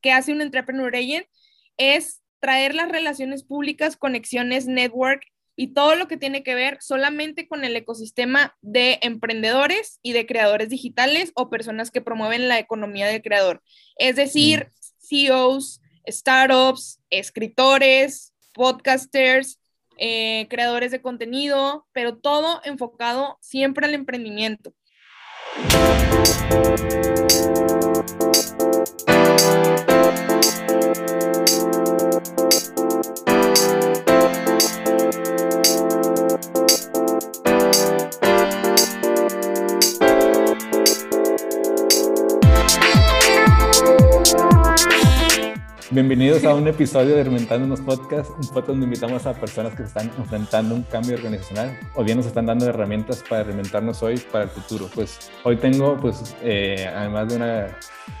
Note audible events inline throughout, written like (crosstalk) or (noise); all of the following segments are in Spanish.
¿qué hace un Entrepreneur Agent? Es traer las relaciones públicas, conexiones, network y todo lo que tiene que ver solamente con el ecosistema de emprendedores y de creadores digitales o personas que promueven la economía del creador. Es decir, mm. CEOs, startups, escritores, podcasters, eh, creadores de contenido, pero todo enfocado siempre al emprendimiento. Bienvenidos a un episodio de Reinventando unos Podcasts, un podcast donde invitamos a personas que se están enfrentando un cambio organizacional o bien nos están dando herramientas para reinventarnos hoy para el futuro. Pues hoy tengo, pues, eh, además de una,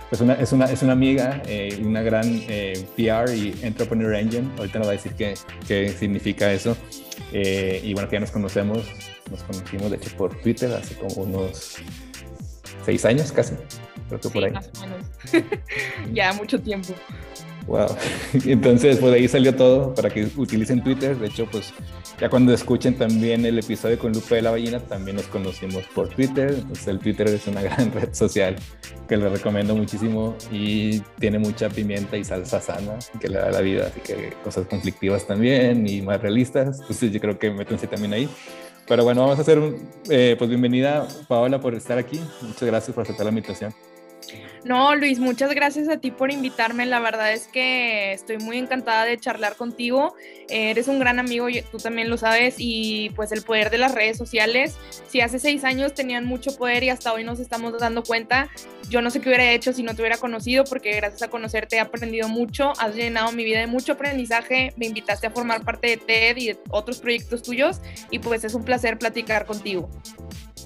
pues una, es una, es una amiga eh, una gran eh, PR y Entrepreneur Engine. Ahorita nos va a decir qué, qué significa eso. Eh, y bueno, que ya nos conocemos, nos conocimos de hecho por Twitter hace como unos seis años casi. Creo que por ahí. Más o menos. (laughs) ya mucho tiempo. Wow. (laughs) Entonces, pues de ahí salió todo para que utilicen Twitter. De hecho, pues ya cuando escuchen también el episodio con Lupe de la Ballena, también nos conocimos por Twitter. El Twitter es una (laughs) gran red social que les recomiendo muchísimo y tiene mucha pimienta y salsa sana que le da la vida. Así que cosas conflictivas también y más realistas. Entonces, yo creo que métanse también ahí. Pero bueno, vamos a hacer un, eh, pues bienvenida Paola por estar aquí. Muchas gracias por aceptar la invitación. No, Luis, muchas gracias a ti por invitarme. La verdad es que estoy muy encantada de charlar contigo. Eres un gran amigo, tú también lo sabes, y pues el poder de las redes sociales. Si hace seis años tenían mucho poder y hasta hoy nos estamos dando cuenta, yo no sé qué hubiera hecho si no te hubiera conocido, porque gracias a conocerte he aprendido mucho, has llenado mi vida de mucho aprendizaje, me invitaste a formar parte de TED y de otros proyectos tuyos, y pues es un placer platicar contigo.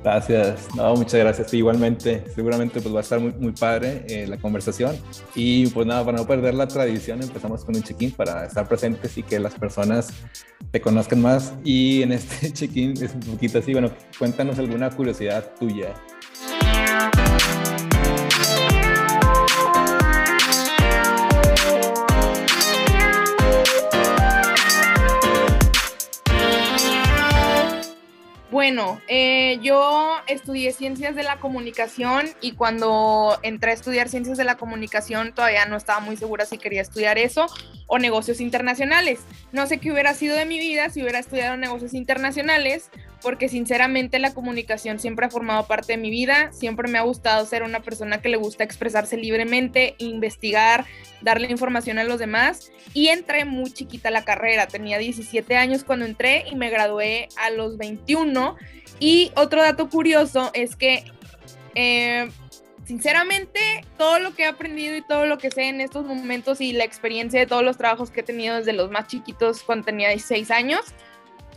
Gracias, no, muchas gracias. igualmente, seguramente pues va a estar muy, muy padre eh, la conversación. Y pues nada, para no perder la tradición, empezamos con un check-in para estar presentes y que las personas te conozcan más. Y en este (laughs) check-in es un poquito así, bueno, cuéntanos alguna curiosidad tuya. Bueno, eh, yo estudié ciencias de la comunicación y cuando entré a estudiar ciencias de la comunicación todavía no estaba muy segura si quería estudiar eso o negocios internacionales. No sé qué hubiera sido de mi vida si hubiera estudiado negocios internacionales, porque sinceramente la comunicación siempre ha formado parte de mi vida, siempre me ha gustado ser una persona que le gusta expresarse libremente, investigar, darle información a los demás y entré muy chiquita a la carrera, tenía 17 años cuando entré y me gradué a los 21 y otro dato curioso es que... Eh, sinceramente, todo lo que he aprendido y todo lo que sé en estos momentos y la experiencia de todos los trabajos que he tenido desde los más chiquitos cuando tenía 16 años,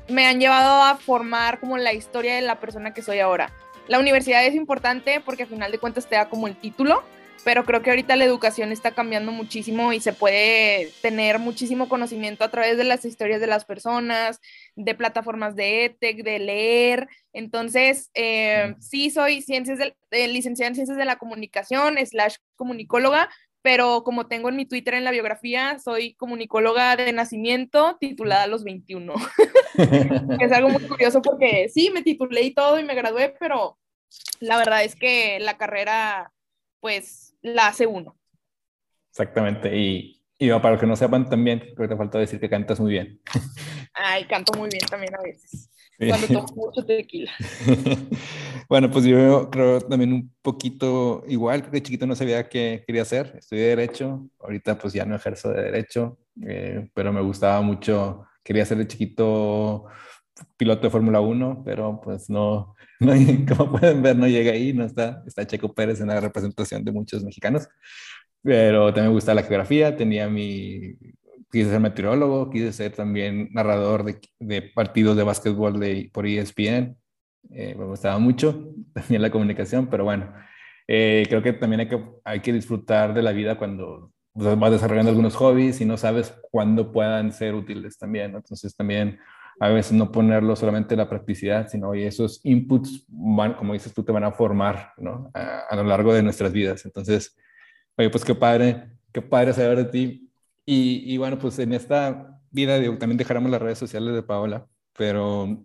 me han llevado a formar como la historia de la persona que soy ahora. La universidad es importante porque al final de cuentas te da como el título, pero creo que ahorita la educación está cambiando muchísimo y se puede tener muchísimo conocimiento a través de las historias de las personas, de plataformas de ETEC, de leer. Entonces, eh, sí soy ciencias de, licenciada en ciencias de la comunicación, slash comunicóloga, pero como tengo en mi Twitter en la biografía, soy comunicóloga de nacimiento titulada a los 21. (laughs) es algo muy curioso porque sí, me titulé y todo y me gradué, pero la verdad es que la carrera, pues, la hace uno. Exactamente. Y, y para los que no sepan también, creo que te falta decir que cantas muy bien. (laughs) Ay, canto muy bien también a veces. Cuando (laughs) tomo mucho tequila. (laughs) bueno, pues yo creo también un poquito igual, creo que chiquito no sabía qué quería hacer, estudié Derecho, ahorita pues ya no ejerzo de Derecho, eh, pero me gustaba mucho, quería ser de chiquito piloto de Fórmula 1, pero pues no, (laughs) no, como pueden ver, no llega ahí, no está, está Checo Pérez en la representación de muchos mexicanos, pero también me gustaba la geografía, tenía mi quise ser meteorólogo, quise ser también narrador de, de partidos de básquetbol de, por ESPN. Eh, me gustaba mucho (laughs) también la comunicación, pero bueno, eh, creo que también hay que, hay que disfrutar de la vida cuando vas desarrollando algunos hobbies y no sabes cuándo puedan ser útiles también. Entonces también a veces no ponerlo solamente en la practicidad, sino oye, esos inputs, van, como dices tú, te van a formar ¿no? a, a, lo largo de nuestras vidas. Entonces, oye, pues qué padre qué padre saber de ti. Y, y bueno, pues en esta vida de, también dejaremos las redes sociales de Paola, pero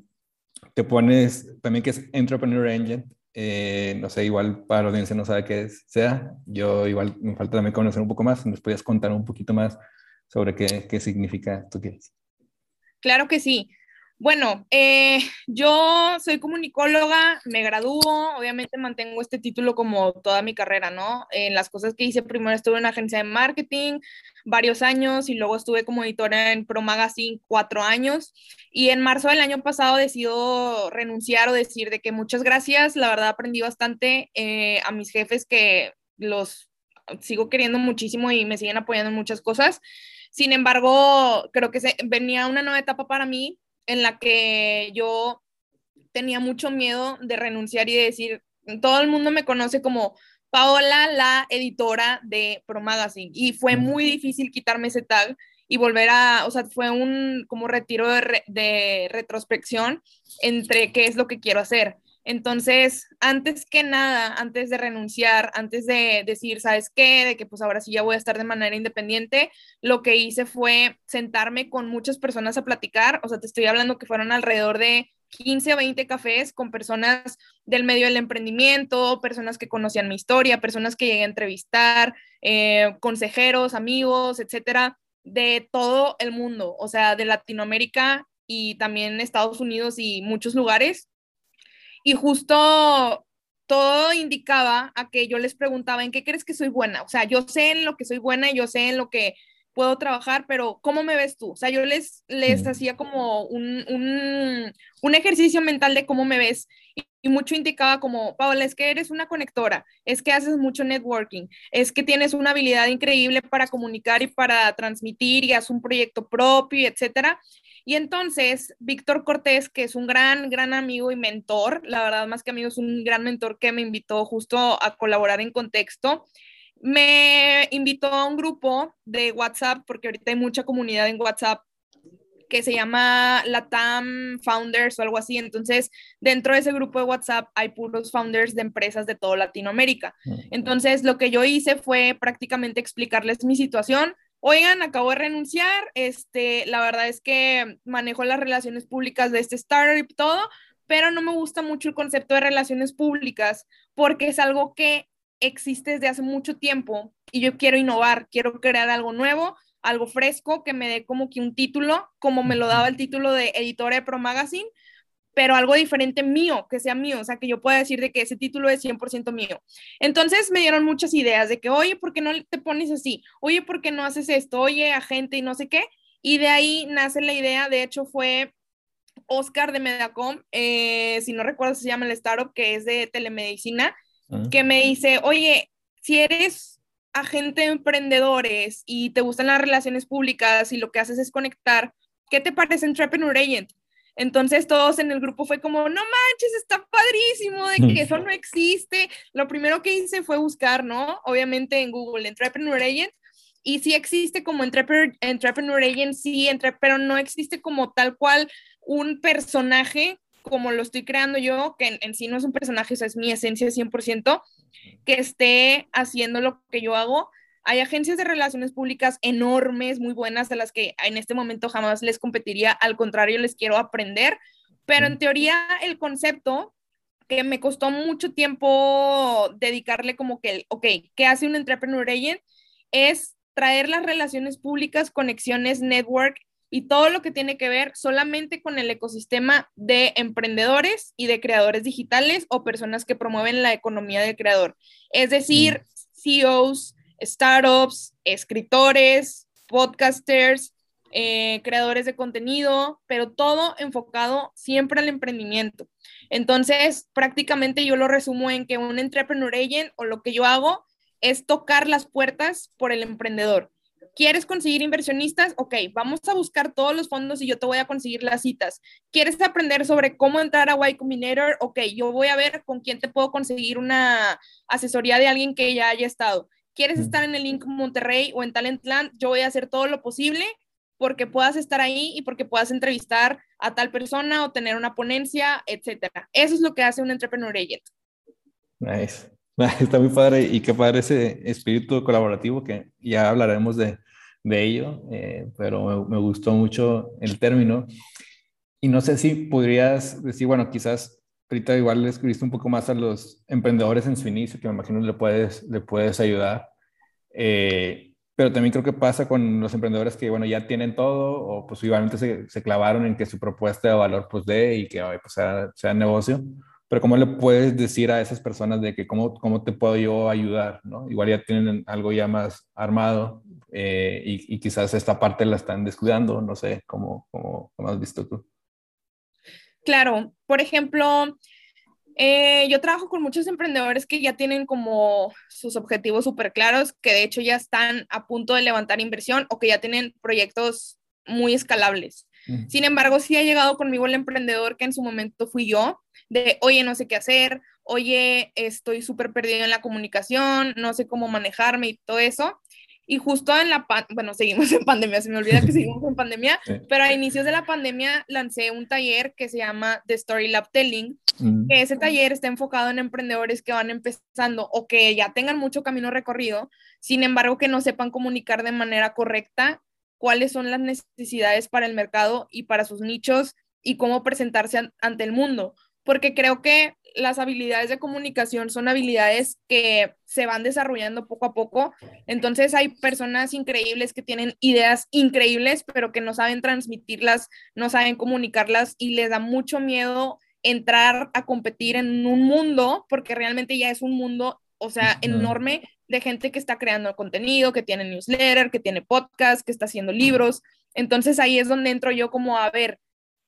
te pones también que es Entrepreneur Engine. Eh, no sé, igual para la audiencia no sabe qué es, sea. Yo igual me falta también conocer un poco más. ¿Nos podías contar un poquito más sobre qué, qué significa tú quieres? Claro que sí. Bueno, eh, yo soy comunicóloga, me gradúo, obviamente mantengo este título como toda mi carrera, ¿no? En las cosas que hice, primero estuve en una agencia de marketing varios años y luego estuve como editora en Pro Magazine cuatro años y en marzo del año pasado decido renunciar o decir de que muchas gracias, la verdad aprendí bastante eh, a mis jefes que los sigo queriendo muchísimo y me siguen apoyando en muchas cosas. Sin embargo, creo que venía una nueva etapa para mí en la que yo tenía mucho miedo de renunciar y de decir, todo el mundo me conoce como Paola, la editora de Pro Magazine, y fue muy difícil quitarme ese tag y volver a, o sea, fue un como retiro de, de retrospección entre qué es lo que quiero hacer. Entonces, antes que nada, antes de renunciar, antes de decir, ¿sabes qué? De que pues ahora sí ya voy a estar de manera independiente, lo que hice fue sentarme con muchas personas a platicar, o sea, te estoy hablando que fueron alrededor de 15 o 20 cafés con personas del medio del emprendimiento, personas que conocían mi historia, personas que llegué a entrevistar, eh, consejeros, amigos, etcétera, de todo el mundo, o sea, de Latinoamérica y también Estados Unidos y muchos lugares y justo todo indicaba a que yo les preguntaba, ¿en qué crees que soy buena? O sea, yo sé en lo que soy buena y yo sé en lo que puedo trabajar, pero ¿cómo me ves tú? O sea, yo les, les hacía como un, un, un, ejercicio mental de cómo me ves y, y, mucho indicaba como, Paola, es que eres una conectora, es que haces mucho networking, es que tienes una habilidad increíble para comunicar y para transmitir y haces un proyecto propio, etcétera. Y entonces, Víctor Cortés, que es un gran, gran amigo y mentor, la verdad más que amigo, es un gran mentor que me invitó justo a colaborar en contexto, me invitó a un grupo de WhatsApp, porque ahorita hay mucha comunidad en WhatsApp que se llama Latam Founders o algo así. Entonces, dentro de ese grupo de WhatsApp hay puros founders de empresas de toda Latinoamérica. Entonces, lo que yo hice fue prácticamente explicarles mi situación, oigan, acabo de renunciar, este, la verdad es que manejo las relaciones públicas de este startup y todo, pero no me gusta mucho el concepto de relaciones públicas porque es algo que existe desde hace mucho tiempo y yo quiero innovar, quiero crear algo nuevo, algo fresco que me dé como que un título, como me lo daba el título de editora de Pro Magazine, pero algo diferente mío, que sea mío, o sea, que yo pueda decir de que ese título es 100% mío. Entonces me dieron muchas ideas de que, oye, ¿por qué no te pones así? Oye, ¿por qué no haces esto? Oye, agente y no sé qué. Y de ahí nace la idea, de hecho fue Oscar de Medacom, eh, si no recuerdo se llama el startup, que es de telemedicina, ah. que me dice, oye, si eres agente de emprendedores y te gustan las relaciones públicas y lo que haces es conectar, ¿qué te parece Entrepreneur Agent? Entonces todos en el grupo fue como, no manches, está padrísimo de que (laughs) eso no existe. Lo primero que hice fue buscar, ¿no? Obviamente en Google, Entrepreneur Agent. Y sí existe como Entrepreneur, Entrepreneur Agent, sí, entre, pero no existe como tal cual un personaje como lo estoy creando yo, que en, en sí no es un personaje, o sea, es mi esencia 100%, que esté haciendo lo que yo hago hay agencias de relaciones públicas enormes, muy buenas, a las que en este momento jamás les competiría, al contrario, les quiero aprender, pero en teoría el concepto que me costó mucho tiempo dedicarle como que, ok, ¿qué hace un entrepreneur agent? Es traer las relaciones públicas, conexiones, network y todo lo que tiene que ver solamente con el ecosistema de emprendedores y de creadores digitales o personas que promueven la economía del creador. Es decir, CEOs, startups, escritores, podcasters, eh, creadores de contenido, pero todo enfocado siempre al emprendimiento. Entonces, prácticamente yo lo resumo en que un entrepreneur agent o lo que yo hago es tocar las puertas por el emprendedor. ¿Quieres conseguir inversionistas? Ok, vamos a buscar todos los fondos y yo te voy a conseguir las citas. ¿Quieres aprender sobre cómo entrar a Y Combinator? Ok, yo voy a ver con quién te puedo conseguir una asesoría de alguien que ya haya estado quieres estar en el Link Monterrey o en Talentland, yo voy a hacer todo lo posible porque puedas estar ahí y porque puedas entrevistar a tal persona o tener una ponencia, etcétera. Eso es lo que hace un entrepreneur agent. Nice. (laughs) Está muy padre y qué padre ese espíritu colaborativo que ya hablaremos de, de ello, eh, pero me, gustó mucho el término. Y no sé si podrías decir, bueno, quizás ahorita igual le escribiste un poco más a los emprendedores en su inicio, que me imagino le puedes, le puedes ayudar. Eh, pero también creo que pasa con los emprendedores que, bueno, ya tienen todo o pues igualmente se, se clavaron en que su propuesta de valor pues dé y que pues, sea, sea negocio. Pero ¿cómo le puedes decir a esas personas de que cómo, cómo te puedo yo ayudar? ¿no? Igual ya tienen algo ya más armado eh, y, y, quizás esta parte la están descuidando, no sé, ¿cómo, cómo, cómo has visto tú? Claro, por ejemplo, eh, yo trabajo con muchos emprendedores que ya tienen como sus objetivos súper claros, que de hecho ya están a punto de levantar inversión o que ya tienen proyectos muy escalables. Sin embargo, sí ha llegado conmigo el emprendedor que en su momento fui yo, de, oye, no sé qué hacer, oye, estoy súper perdido en la comunicación, no sé cómo manejarme y todo eso. Y justo en la, bueno, seguimos (laughs) en pandemia, se me olvida que seguimos en pandemia, pero a inicios de la pandemia lancé un taller que se llama The Story Lab Telling, mm. que ese taller está enfocado en emprendedores que van empezando o que ya tengan mucho camino recorrido, sin embargo que no sepan comunicar de manera correcta cuáles son las necesidades para el mercado y para sus nichos y cómo presentarse ante el mundo, porque creo que las habilidades de comunicación son habilidades que se van desarrollando poco a poco. Entonces hay personas increíbles que tienen ideas increíbles, pero que no saben transmitirlas, no saben comunicarlas y les da mucho miedo entrar a competir en un mundo, porque realmente ya es un mundo, o sea, enorme de gente que está creando contenido, que tiene newsletter, que tiene podcast, que está haciendo libros. Entonces ahí es donde entro yo como a ver,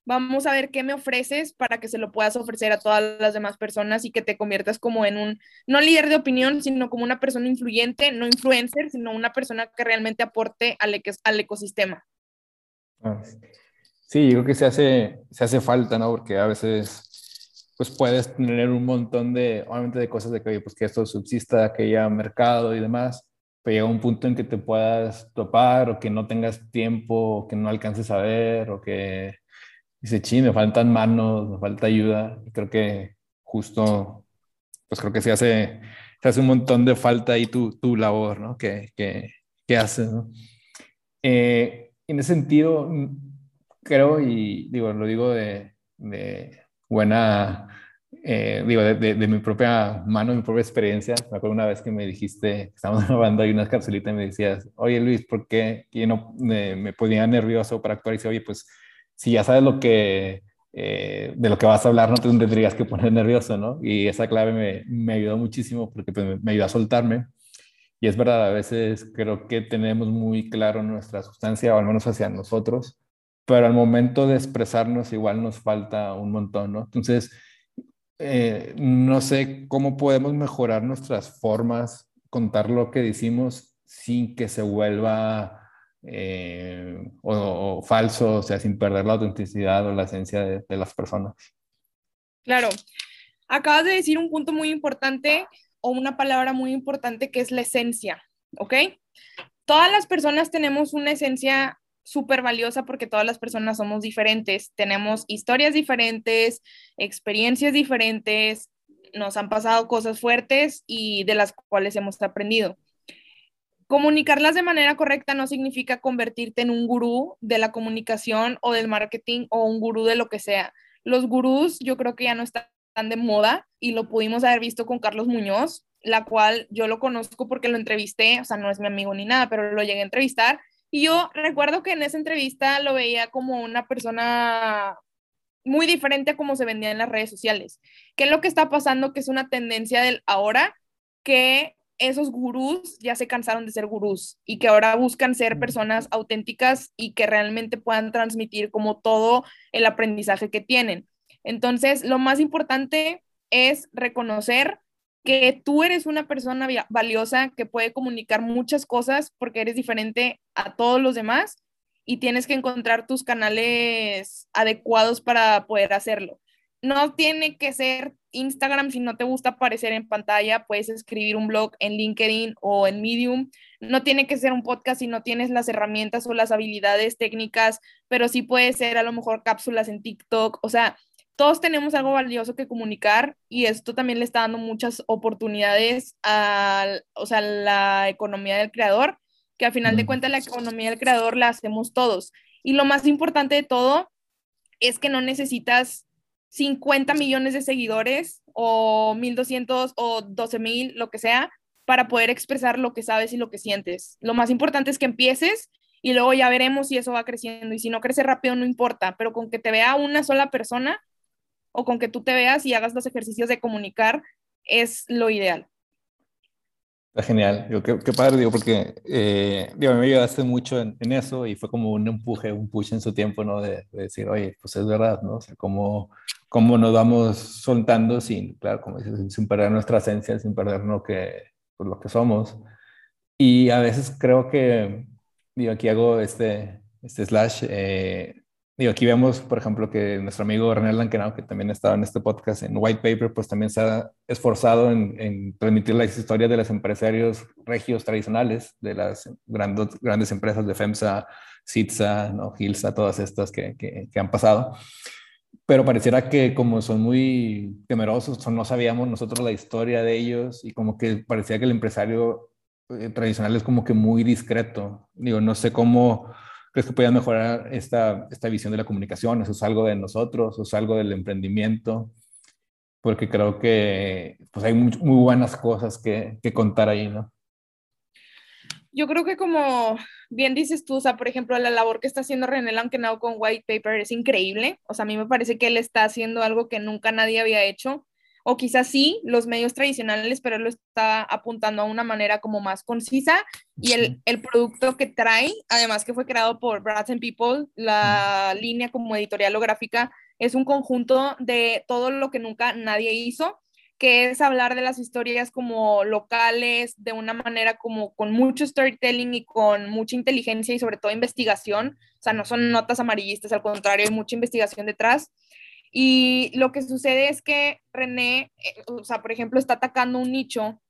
vamos a ver qué me ofreces para que se lo puedas ofrecer a todas las demás personas y que te conviertas como en un, no líder de opinión, sino como una persona influyente, no influencer, sino una persona que realmente aporte al, al ecosistema. Ah, sí, yo creo que se hace, se hace falta, ¿no? Porque a veces pues puedes tener un montón de, obviamente de cosas de que, pues que esto subsista, que haya mercado y demás, pero llega un punto en que te puedas topar o que no tengas tiempo, o que no alcances a ver, o que dice, sí, me faltan manos, me falta ayuda. Y creo que justo, pues creo que se hace, se hace un montón de falta ahí tu, tu labor, ¿no? Que, que, que haces, ¿no? Eh, en ese sentido, creo, y digo, lo digo de, de buena, eh, digo, de, de, mi propia mano, mi propia experiencia. Me acuerdo una vez que me dijiste, estábamos grabando ahí unas capsulitas y me decías, oye Luis, ¿por qué yo no me, me ponía nervioso para actuar? Y dice, oye, pues si ya sabes lo que, eh, de lo que vas a hablar, no te tendrías que poner nervioso, ¿no? Y esa clave me, me ayudó muchísimo porque pues, me ayudó a soltarme. Y es verdad, a veces creo que tenemos muy claro nuestra sustancia, o al menos hacia nosotros, pero al momento de expresarnos igual nos falta un montón, ¿no? Entonces, eh, no sé cómo podemos mejorar nuestras formas, contar lo que decimos sin que se vuelva eh, o, falso, o sea, sin perder la autenticidad o la esencia de, las personas. Claro, acabas de decir un punto muy importante o una palabra muy importante que es la esencia, ¿ok? Todas las personas tenemos una esencia súper valiosa porque todas las personas somos diferentes, tenemos historias diferentes, experiencias diferentes, nos han pasado cosas fuertes y de las cuales hemos aprendido. Comunicarlas de manera correcta no significa convertirte en un gurú de la comunicación o del marketing o un gurú de lo que sea. Los gurús yo creo que ya no están de moda y lo pudimos haber visto con Carlos Muñoz, la cual yo lo conozco porque lo entrevisté, o sea, no es mi amigo ni nada, pero lo llegué a entrevistar. Y yo recuerdo que en esa entrevista lo veía como una persona muy diferente a cómo se vendía en las redes sociales. ¿Qué es lo que está pasando? Que es una tendencia del ahora que esos gurús ya se cansaron de ser gurús y que ahora buscan ser personas auténticas y que realmente puedan transmitir como todo el aprendizaje que tienen. Entonces, lo más importante es reconocer que tú eres una persona valiosa que puede comunicar muchas cosas porque eres diferente a todos los demás y tienes que encontrar tus canales adecuados para poder hacerlo no tiene que ser Instagram si no te gusta aparecer en pantalla, puedes escribir un blog en LinkedIn o en Medium. No tiene que ser un podcast si no tienes las herramientas o las habilidades técnicas, pero sí puede ser a lo mejor cápsulas en TikTok. O sea, todos tenemos algo valioso que comunicar y esto también le está dando muchas oportunidades a o sea, la economía del creador, que al final de cuentas la economía del creador la hacemos todos. Y lo más importante de todo es que no necesitas 50 millones de seguidores o 1200 o 12000, lo que sea, para poder expresar lo que sabes y lo que sientes. Lo más importante es que empieces y luego ya veremos si eso va creciendo y si no crece rápido no importa, pero con que te vea una sola persona o con que tú te veas y hagas los ejercicios de comunicar es lo ideal. Está genial, digo, qué, padre, digo, porque eh, digo, me ayudaste mucho en, eso y fue como un empuje, un push en su tiempo, ¿no? De, decir, oye, pues es verdad, ¿no? O sea, cómo, cómo nos vamos soltando sin, claro, como dices, sin perder nuestra esencia, sin perder lo que, pues, lo que somos. Y a veces creo que, digo, aquí hago este, este slash, eh, Digo, aquí vemos, por ejemplo, que nuestro amigo René Lankenau, que también estaba en este podcast, en White Paper, pues también se ha esforzado en, transmitir las historias de los empresarios regios tradicionales, de las grandes, grandes empresas de FEMSA, CITSA, ¿no? GILSA, todas estas que, que, han pasado. Pero pareciera que como son muy temerosos, no sabíamos nosotros la historia de ellos y como que parecía que el empresario eh, tradicional es como que muy discreto. Digo, no sé cómo ¿Crees que puedan mejorar esta, esta visión de la comunicación? ¿Eso es algo de nosotros? ¿Eso es algo del emprendimiento? Porque creo que pues hay muy, muy buenas cosas que, que, contar ahí, ¿no? Yo creo que como bien dices tú, o sea, por ejemplo, la labor que está haciendo René Lankenau con White Paper es increíble. O sea, a mí me parece que él está haciendo algo que nunca nadie había hecho. O quizás sí, los medios tradicionales, pero él lo está apuntando a una manera como más concisa. Y el, el producto que trae, además que fue creado por Brats and People, la línea como editorial o gráfica, es un conjunto de todo lo que nunca nadie hizo, que es hablar de las historias como locales, de una manera como con mucho storytelling y con mucha inteligencia y sobre todo investigación, o sea, no son notas amarillistas, al contrario, hay mucha investigación detrás. Y lo que sucede es que René, eh, o sea, por ejemplo, está atacando un nicho,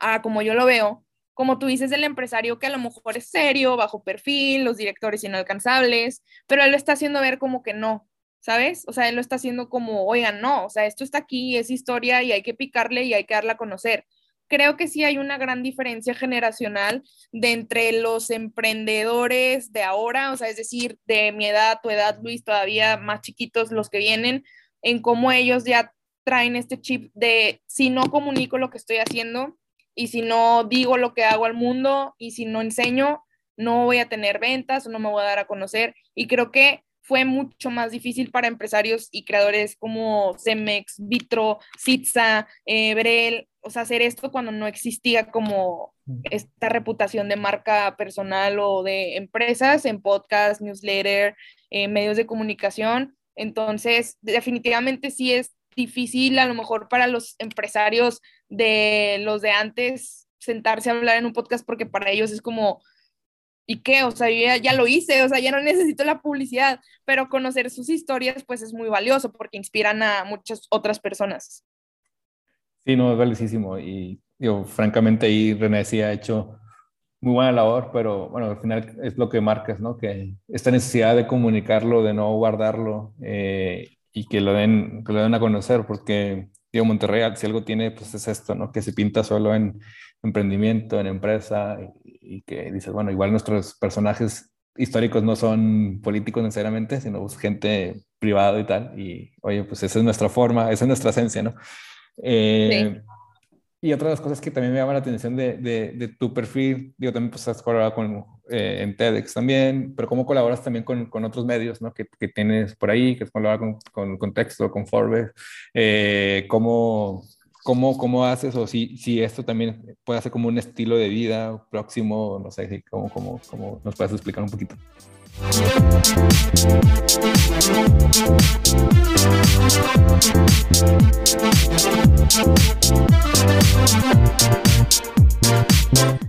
a, como yo lo veo, como tú dices, del empresario que a lo mejor es serio, bajo perfil, los directores inalcanzables, pero él lo está haciendo ver como que no, ¿sabes? O sea, él lo está haciendo como, oigan, no, o sea, esto está aquí, es historia y hay que picarle y hay que darla a conocer creo que sí hay una gran diferencia generacional de entre los emprendedores de ahora, o sea, es decir, de mi edad, tu edad, Luis, todavía más chiquitos los que vienen, en cómo ellos ya traen este chip de si no comunico lo que estoy haciendo y si no digo lo que hago al mundo y si no enseño, no voy a tener ventas o no me voy a dar a conocer. Y creo que fue mucho más difícil para empresarios y creadores como Cemex, Vitro, Sitza, eh, Brel, o sea, hacer esto cuando no existía como esta reputación de marca personal o de empresas en podcast, newsletter, eh, medios de comunicación. Entonces, definitivamente sí es difícil a lo mejor para los empresarios de los de antes sentarse a hablar en un podcast porque para ellos es como ¿y qué? O sea, yo ya, lo hice, o sea, ya no necesito la publicidad, pero conocer sus historias pues es muy valioso porque inspiran a muchas otras personas. Sí, no, es valiosísimo y yo francamente ahí René sí ha hecho muy buena labor, pero bueno, al final es lo que marcas, ¿no? Que esta necesidad de comunicarlo, de no guardarlo eh, y que lo, den, que lo den a conocer, porque digo, Monterrey, si algo tiene, pues es esto, ¿no? Que se pinta solo en emprendimiento, en empresa, y que dices, bueno, igual nuestros personajes históricos no son políticos necesariamente, sino pues, gente privada y tal. Y oye, pues esa es nuestra forma, esa es nuestra esencia, ¿no? Eh, y otra de las cosas que también me llama la atención de, de, tu perfil, digo, también pues has colaborado con, eh, en TEDx también, pero cómo colaboras también con, con otros medios, ¿no? Que, que, tienes por ahí, que has colaborado con, con, con Texto, con Forbes, eh, cómo, ¿Cómo, ¿Cómo haces o si, si esto también puede ser como un estilo de vida próximo? No sé, ¿cómo, cómo, cómo nos puedes explicar un poquito?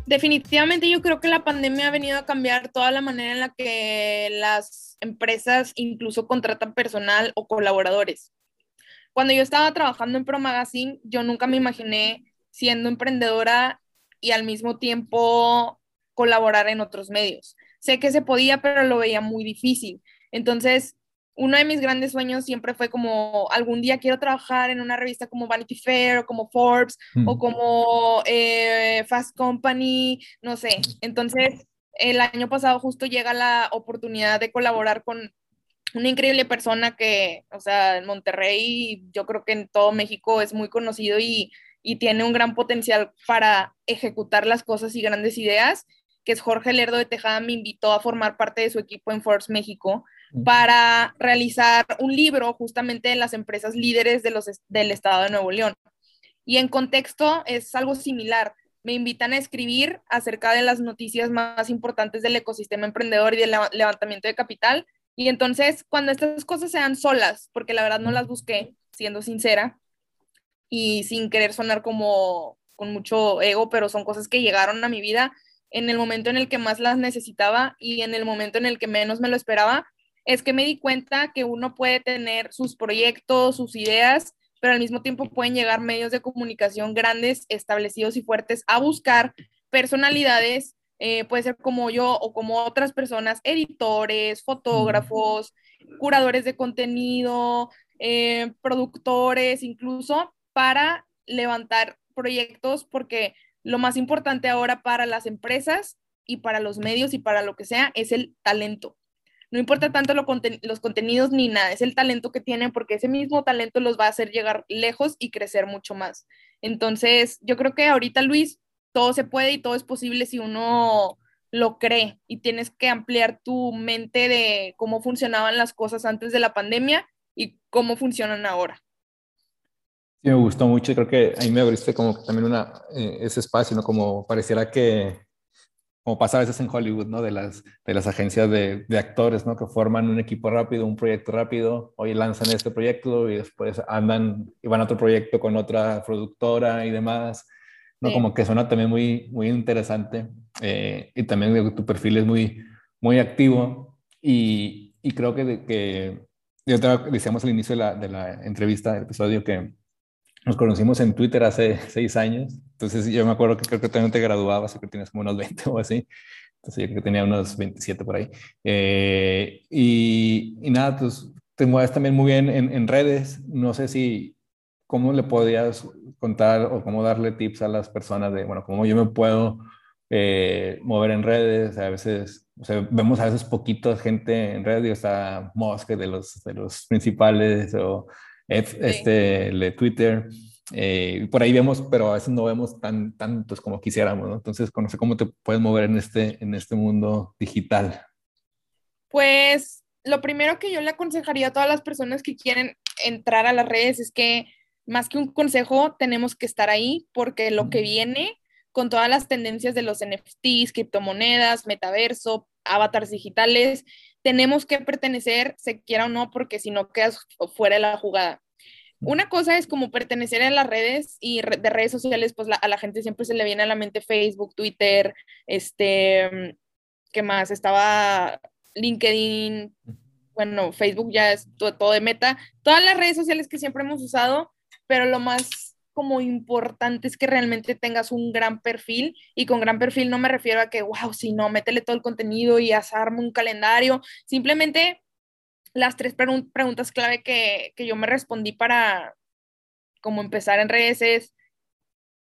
Definitivamente yo creo que la pandemia ha venido a cambiar toda la manera en la que las empresas incluso contratan personal o colaboradores. Cuando yo estaba trabajando en Pro Magazine, yo nunca me imaginé siendo emprendedora y al mismo tiempo colaborar en otros medios. Sé que se podía, pero lo veía muy difícil. Entonces, uno de mis grandes sueños siempre fue como algún día quiero trabajar en una revista como Vanity Fair o como Forbes o como eh, Fast Company, no sé. Entonces, el año pasado justo llega la oportunidad de colaborar con una increíble persona que, o sea, en Monterrey, yo creo que en todo México es muy conocido y, y tiene un gran potencial para ejecutar las cosas y grandes ideas, que es Jorge Lerdo de Tejada, me invitó a formar parte de su equipo en Forbes México para realizar un libro justamente de las empresas líderes de los, del estado de Nuevo León. Y en contexto es algo similar. Me invitan a escribir acerca de las noticias más importantes del ecosistema emprendedor y del levantamiento de capital. Y entonces, cuando estas cosas sean solas, porque la verdad no las busqué, siendo sincera, y sin querer sonar como con mucho ego, pero son cosas que llegaron a mi vida en el momento en el que más las necesitaba y en el momento en el que menos me lo esperaba es que me di cuenta que uno puede tener sus proyectos, sus ideas, pero al mismo tiempo pueden llegar medios de comunicación grandes, establecidos y fuertes a buscar personalidades, eh, puede ser como yo o como otras personas, editores, fotógrafos, curadores de contenido, eh, productores, incluso para levantar proyectos, porque lo más importante ahora para las empresas y para los medios y para lo que sea es el talento. No importa tanto los contenidos ni nada, es el talento que tienen porque ese mismo talento los va a hacer llegar lejos y crecer mucho más. Entonces, yo creo que ahorita, Luis, todo se puede y todo es posible si uno lo cree y tienes que ampliar tu mente de cómo funcionaban las cosas antes de la pandemia y cómo funcionan ahora. Sí, me gustó mucho, creo que ahí me abriste como también una, eh, ese espacio, ¿no? Como pareciera que como pasa a veces en Hollywood, ¿no? De las, de las agencias de, de, actores, ¿no? Que forman un equipo rápido, un proyecto rápido, hoy lanzan este proyecto y después andan y van a otro proyecto con otra productora y demás, ¿no? Como que suena también muy, muy interesante eh, y también tu perfil es muy, muy activo y, y creo que, que yo te decíamos al inicio de la, de la entrevista, del episodio, que nos conocimos en Twitter hace (laughs) seis años, entonces yo me acuerdo que creo que también te graduabas, que tienes como unos 20 (laughs) o así, entonces yo creo que tenía unos 27 por ahí. Eh, y, y, nada, pues te mueves también muy bien en, en, redes, no sé si, ¿cómo le podías contar o cómo darle tips a las personas de, bueno, cómo yo me puedo eh, mover en redes? A veces, o sea, vemos a veces poquito gente en redes, digo, está Mosque de los, de los principales o este, de Twitter. Eh, por ahí vemos, pero a veces no vemos tan tantos como quisiéramos, ¿no? Entonces, cómo te puedes mover en este, en este mundo digital. Pues lo primero que yo le aconsejaría a todas las personas que quieren entrar a las redes es que más que un consejo, tenemos que estar ahí porque lo que viene con todas las tendencias de los NFTs, criptomonedas, metaverso, avatars digitales, tenemos que pertenecer, se quiera o no, porque si no quedas fuera de la jugada. Una cosa es como pertenecer a las redes y de redes sociales, pues a la gente siempre se le viene a la mente Facebook, Twitter, este, ¿qué más? Estaba LinkedIn, bueno, Facebook ya es todo, todo de meta, todas las redes sociales que siempre hemos usado, pero lo más como importante es que realmente tengas un gran perfil y con gran perfil no me refiero a que, wow, si no, métele todo el contenido y hazme un calendario, simplemente las tres preguntas clave que, que yo me respondí para como empezar en redes es,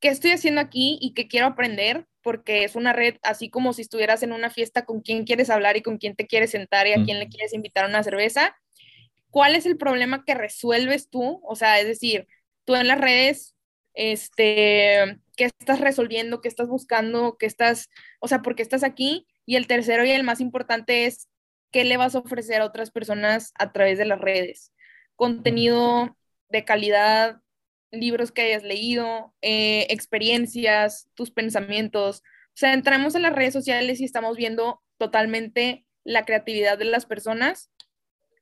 ¿qué estoy haciendo aquí y qué quiero aprender? Porque es una red así como si estuvieras en una fiesta con quién quieres hablar y con quién te quieres sentar y a quién le quieres invitar a una cerveza. ¿Cuál es el problema que resuelves tú? O sea, es decir, tú en las redes este, qué estás resolviendo, qué estás buscando, qué estás, o sea, por qué estás aquí. Y el tercero y el más importante es qué le vas a ofrecer a otras personas a través de las redes. Contenido de calidad, libros que hayas leído, eh, experiencias, tus pensamientos. O sea, entramos en las redes sociales y estamos viendo totalmente la creatividad de las personas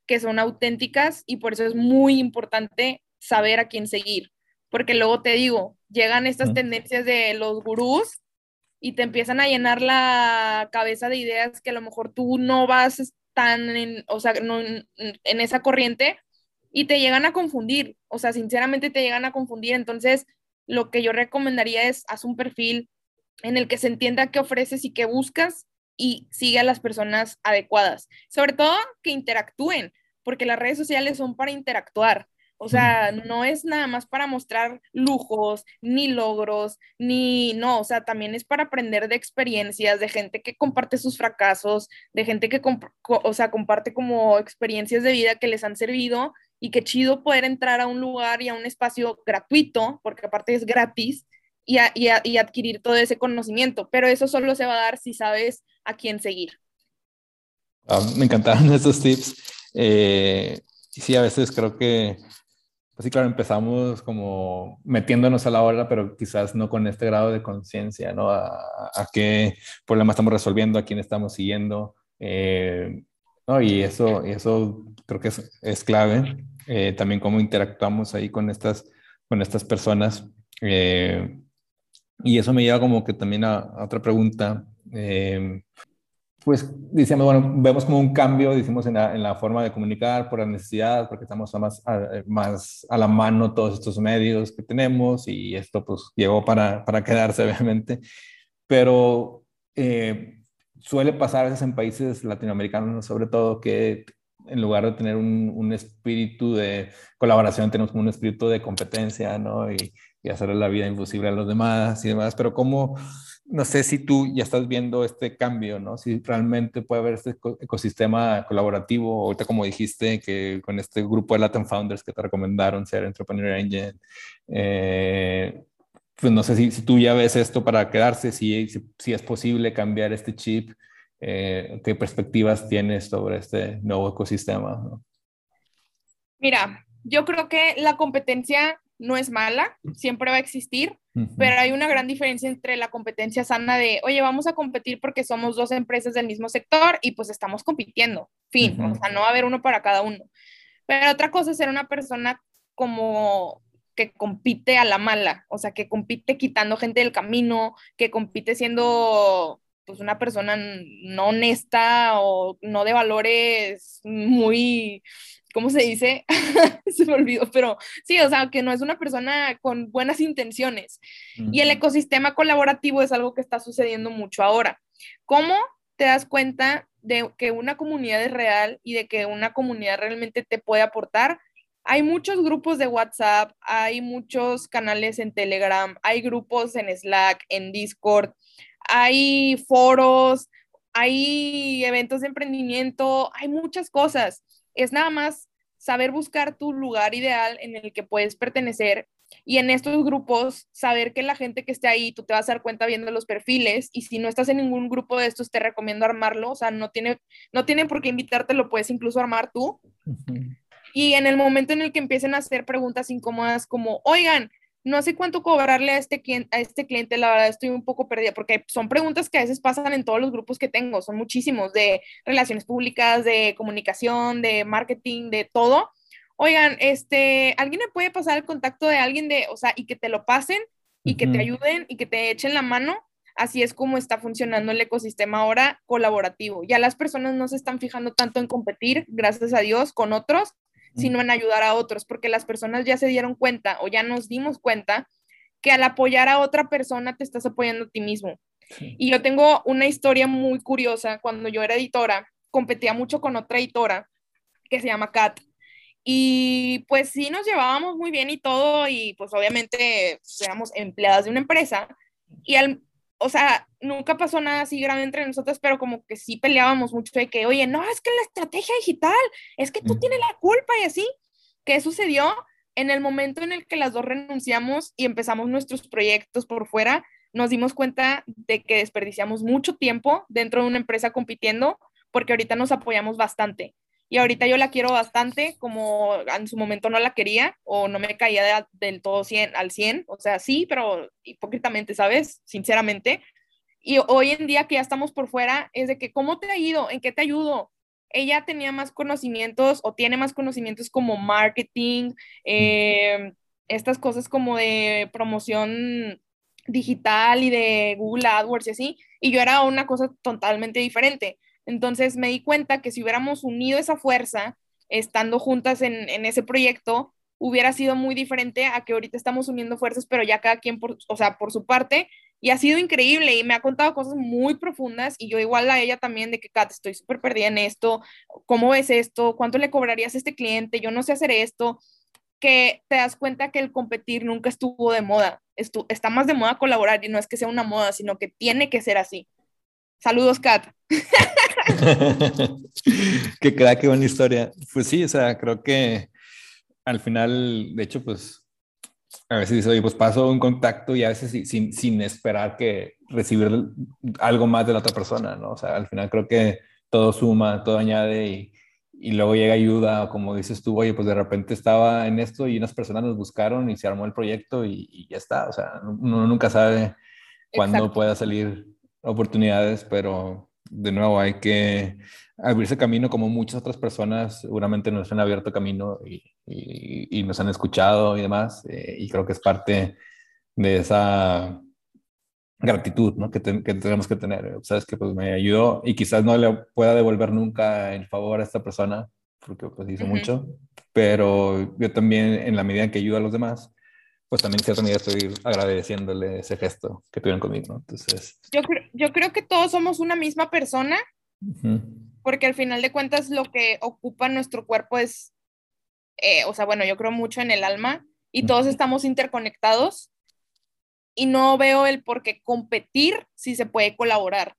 que son auténticas y por eso es muy importante saber a quién seguir porque luego te digo, llegan estas tendencias de los gurús y te empiezan a llenar la cabeza de ideas que a lo mejor tú no vas tan en, o sea, no, en, esa corriente y te llegan a confundir, o sea, sinceramente te llegan a confundir, entonces lo que yo recomendaría es haz un perfil en el que se entienda qué ofreces y qué buscas y sigue a las personas adecuadas, sobre todo que interactúen, porque las redes sociales son para interactuar. O sea, no es nada más para mostrar lujos, ni logros, ni no, o sea, también es para aprender de experiencias, de gente que comparte sus fracasos, de gente que, o sea, comparte como experiencias de vida que les han servido y qué chido poder entrar a un lugar y a un espacio gratuito, porque aparte es gratis, y, y adquirir todo ese conocimiento, pero eso solo se va a dar si sabes a quién seguir. Ah, me encantaron (laughs) esos tips. Eh, sí, a veces creo que, pues sí, claro, empezamos como metiéndonos a la hora, pero quizás no con este grado de conciencia, ¿no? A, qué problema estamos resolviendo, a quién estamos siguiendo. Eh, ¿no? Y eso, eso creo que es, es clave. Eh, también cómo interactuamos ahí con estas, con estas personas. y eso me lleva como que también a, a otra pregunta pues decíamos, bueno, vemos como un cambio, decimos, en la, en la, forma de comunicar por la necesidad, porque estamos más a, más a la mano todos estos medios que tenemos y esto pues llegó para, para quedarse, (laughs) obviamente. Pero eh, suele pasar a veces en países latinoamericanos, sobre todo, que en lugar de tener un, un espíritu de colaboración, tenemos como un espíritu de competencia, ¿no? Y, y hacerle la vida imposible a los demás y demás, pero cómo no sé si tú ya estás viendo este cambio, ¿no? Si realmente puede haber este ecosistema colaborativo, ahorita como dijiste, que con este grupo de Latin Founders que te recomendaron ser Entrepreneur Engine, eh, pues no sé si, si, tú ya ves esto para quedarse, si, si, es posible cambiar este chip, eh, qué perspectivas tienes sobre este nuevo ecosistema. Mira, yo creo que la competencia no es mala, siempre va a existir, pero hay una gran diferencia entre la competencia sana de, oye, vamos a competir porque somos dos empresas del mismo sector y pues estamos compitiendo, fin, o sea, no va a haber uno para cada uno. Pero otra cosa es ser una persona como que compite a la mala, o sea, que compite quitando gente del camino, que compite siendo pues una persona no honesta o no de valores muy ¿cómo se dice? (laughs) se me olvidó, pero sí, o sea, que no es una persona con buenas intenciones. Y el ecosistema colaborativo es algo que está sucediendo mucho ahora. ¿Cómo te das cuenta de que una comunidad es real y de que una comunidad realmente te puede aportar? Hay muchos grupos de WhatsApp, hay muchos canales en Telegram, hay grupos en Slack, en Discord, hay foros, hay eventos de emprendimiento, hay muchas cosas es nada más saber buscar tu lugar ideal en el que puedes pertenecer y en estos grupos saber que la gente que esté ahí, tú te vas a dar cuenta viendo los perfiles y si no estás en ningún grupo de estos, te recomiendo armarlo, o sea, no tiene, no tienen por qué invitarte, lo puedes incluso armar tú. Y en el momento en el que empiecen a hacer preguntas incómodas como, oigan, no sé cuánto cobrarle a este, cliente, a este cliente, la verdad estoy un poco perdida, porque son preguntas que a veces pasan en todos los grupos que tengo, son muchísimos, de relaciones públicas, de comunicación, de marketing, de todo. Oigan, este, ¿alguien me puede pasar el contacto de alguien de, o sea, y que te lo pasen y que te ayuden y que te echen la mano? Así es como está funcionando el ecosistema ahora colaborativo. Ya las personas no se están fijando tanto en competir, gracias a Dios, con otros, sino en ayudar a otros, porque las personas ya se dieron cuenta o ya nos dimos cuenta que al apoyar a otra persona te estás apoyando a ti mismo. Y yo tengo una historia muy curiosa. Cuando yo era editora, competía mucho con otra editora que se llama Kat. Y pues sí nos llevábamos muy bien y todo, y pues obviamente pues, éramos empleadas de una empresa. Y al, o sea, nunca pasó nada así grave entre nosotros, pero como que sí peleábamos mucho de que, oye, no, es que la estrategia digital, es que tú tienes la culpa y así. ¿Qué sucedió? En el momento en el que las dos renunciamos y empezamos nuestros proyectos por fuera, nos dimos cuenta de que desperdiciamos mucho tiempo dentro de una empresa compitiendo porque ahorita nos apoyamos bastante y ahorita yo la quiero bastante, como en su momento no la quería o no me caía del todo 100, al 100, o sea, sí, pero hipócritamente, ¿sabes? Sinceramente. Y hoy en día que ya estamos por fuera, es de que, ¿cómo te ha ido? ¿En qué te ayudo? Ella tenía más conocimientos o tiene más conocimientos como marketing, eh, estas cosas como de promoción digital y de Google AdWords y así, y yo era una cosa totalmente diferente. Entonces me di cuenta que si hubiéramos unido esa fuerza, estando juntas en, ese proyecto, hubiera sido muy diferente a que ahorita estamos uniendo fuerzas, pero ya cada quien, por, o sea, por su parte, Y ha sido increíble y me ha contado cosas muy profundas y yo igual a ella también de que, Kat, estoy súper perdida en esto, ¿cómo ves esto? ¿Cuánto le cobrarías a este cliente? Yo no sé hacer esto. Que te das cuenta que el competir nunca estuvo de moda. está más de moda colaborar y no es que sea una moda, sino que tiene que ser así. Saludos, Kat. (laughs) (laughs) qué crack, qué buena historia. Pues sí, o sea, creo que al final, de hecho, pues a veces dice, oye, pues paso un contacto y a veces sin, sin esperar que recibir algo más de la otra persona, ¿no? O sea, al final creo que todo suma, todo añade y, y luego llega ayuda, como dices tú, oye, pues de repente estaba en esto y unas personas nos buscaron y se armó el proyecto y, ya está, o sea, uno nunca sabe cuándo pueda salir oportunidades, pero de nuevo hay que abrirse camino como muchas otras personas seguramente nos han abierto camino y, y, nos han escuchado y demás. Eh, y creo que es parte de esa gratitud ¿no? que, que, tenemos que tener. Sabes que pues me ayudó y quizás no le pueda devolver nunca el favor a esta persona porque pues hizo mucho, pero yo también en la medida en que ayudo a los demás, pues también en cierta medida estoy agradeciéndole ese gesto que tuvieron conmigo. Entonces... Yo, creo, yo creo que todos somos una misma persona porque al final de cuentas lo que ocupa nuestro cuerpo es, eh, o sea, bueno, yo creo mucho en el alma y todos estamos interconectados y no veo el por qué competir si se puede colaborar.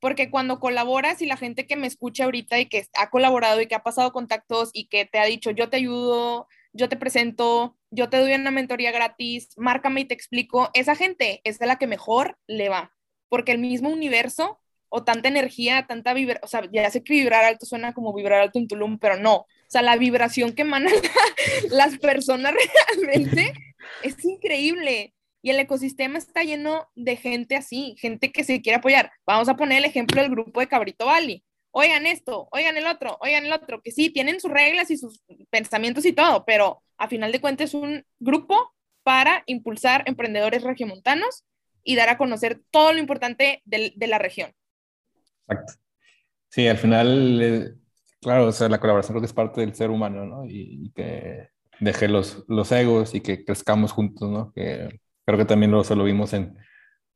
Porque cuando colaboras y la gente que me escucha ahorita y que ha colaborado y que ha pasado contactos y que te ha dicho, yo te ayudo, yo te presento, yo te doy una mentoría gratis, márcame y te explico, esa gente es de la que mejor le va. Porque el mismo universo o tanta energía, tanta vibra, o sea, ya sé que vibrar alto suena como vibrar alto en Tulum, pero no, o sea, la vibración que emanan (laughs) las personas realmente (laughs) es increíble. Y el ecosistema está lleno de gente así, gente que se quiere apoyar. Vamos a poner el ejemplo del grupo de Cabrito Valley. Oigan esto, oigan el otro, oigan el otro, que sí, tienen sus reglas y sus pensamientos y todo, pero a final de cuentas es un grupo para impulsar emprendedores regiomontanos y dar a conocer todo lo importante de, de la región. Exacto. Sí, al final, eh, claro, o sea, la colaboración creo que es parte del ser humano, ¿no? Y, que deje los, los egos y que crezcamos juntos, ¿no? Que creo que también lo, lo vimos en,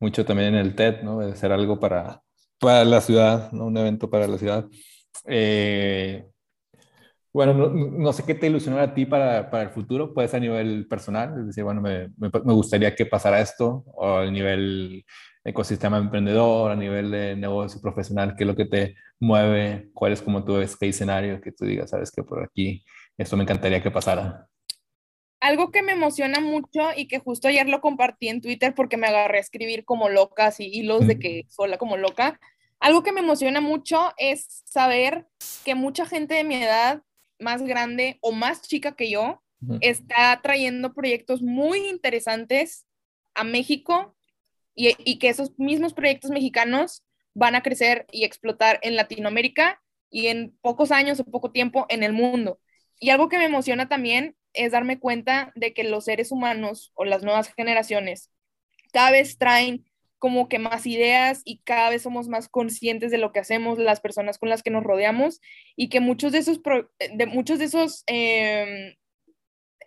mucho también en el TED, ¿no? De ser algo para, para la ciudad, ¿no? Un evento para la ciudad. Eh, bueno, no, no, sé qué te ilusionó a ti para, para, el futuro, puede ser a nivel personal, es decir, bueno, me, me, me gustaría que pasara esto, o a nivel ecosistema emprendedor, a nivel de negocio profesional, qué es lo que te mueve, cuál es como qué escenario que tú digas, sabes que por aquí esto me encantaría que pasara. Algo que me emociona mucho y que justo ayer lo compartí en Twitter porque me agarré a escribir como loca, así hilos de que sola como loca. Algo que me emociona mucho es saber que mucha gente de mi edad, más grande o más chica que yo, está trayendo proyectos muy interesantes a México y, que esos mismos proyectos mexicanos van a crecer y explotar en Latinoamérica y en pocos años o poco tiempo en el mundo. Y algo que me emociona también es darme cuenta de que los seres humanos o las nuevas generaciones cada vez traen como que más ideas y cada vez somos más conscientes de lo que hacemos, las personas con las que nos rodeamos y que muchos de esos, de muchos de esos em,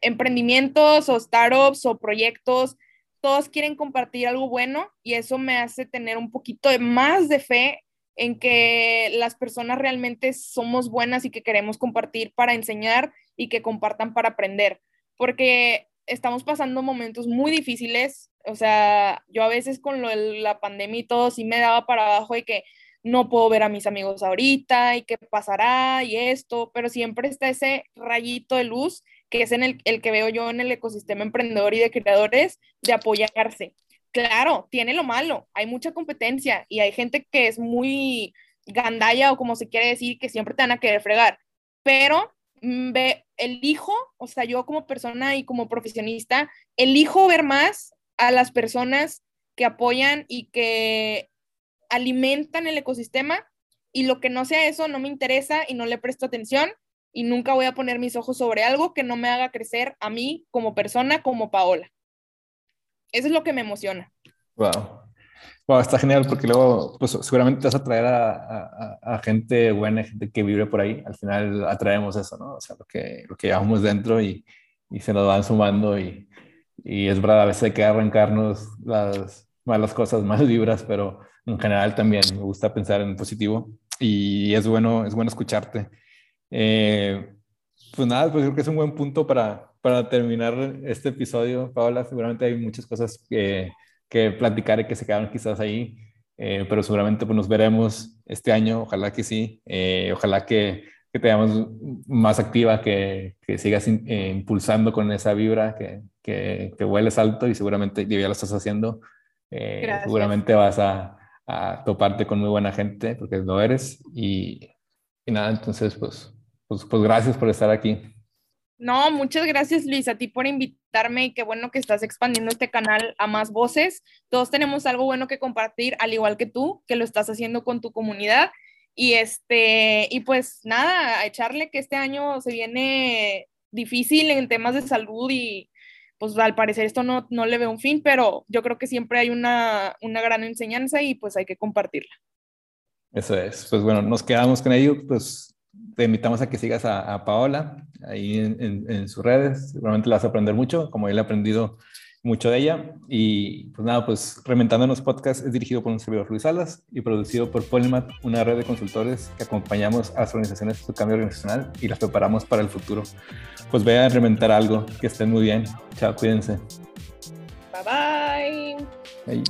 emprendimientos o startups o proyectos todos quieren compartir algo bueno y eso me hace tener un poquito más de fe en que las personas realmente somos buenas y que queremos compartir para enseñar y que compartan para aprender, porque estamos pasando momentos muy difíciles, o sea, yo a veces con lo la pandemia y todo sí me daba para abajo de que no puedo ver a mis amigos ahorita y qué pasará y esto, pero siempre está ese rayito de luz que es en el, el que veo yo en el ecosistema emprendedor y de creadores, de apoyarse. Claro, tiene lo malo, hay mucha competencia y hay gente que es muy gandalla o como se quiere decir, que siempre te van a querer fregar, pero ve, elijo, o sea, yo como persona y como profesionista, elijo ver más a las personas que apoyan y que alimentan el ecosistema y lo que no sea eso no me interesa y no le presto atención y nunca voy a poner mis ojos sobre algo que no me haga crecer a mí como persona, como Paola. Eso es lo que me emociona. Wow. Wow, está genial porque luego, pues seguramente te vas a atraer a, a, gente buena, gente que vive por ahí. Al final atraemos eso, ¿no? O sea, lo que, lo que llevamos dentro y, y se nos van sumando y, y, es verdad, a veces hay que arrancarnos las, malas cosas, (laughs) malas vibras, pero en general también me gusta pensar en positivo y es bueno, es bueno escucharte. Eh, pues nada, pues creo que es un buen punto para, para terminar este episodio, Paola. Seguramente hay muchas cosas que, que platicar y que se quedaron quizás ahí, eh, pero seguramente pues, nos veremos este año, ojalá que sí, eh, ojalá que, que, te veamos más activa, que, que sigas impulsando con esa vibra, que, que, que vueles alto y seguramente ya lo estás haciendo. seguramente vas a, a, toparte con muy buena gente, porque lo eres. Y, y nada, entonces, pues, pues, pues gracias por estar aquí. No, muchas gracias Luis a ti por invitarme y qué bueno que estás expandiendo este canal a más voces. Todos tenemos algo bueno que compartir, al igual que tú, que lo estás haciendo con tu comunidad. Y este, y pues nada, a echarle que este año se viene difícil en temas de salud y pues al parecer esto no, no le ve un fin, pero yo creo que siempre hay una, una gran enseñanza y pues hay que compartirla. Eso es, pues bueno, nos quedamos con ello, pues te invitamos a que sigas a, Paola ahí en, en, sus redes, seguramente la vas a aprender mucho, como él ha aprendido mucho de ella. Y pues nada, pues Reventándonos Podcast es dirigido por un servidor Luis Salas y producido por Polymath, una red de consultores que acompañamos a las organizaciones en su cambio organizacional y las preparamos para el futuro. Pues vean a reventar algo, que estén muy bien. Chao, cuídense. Bye bye.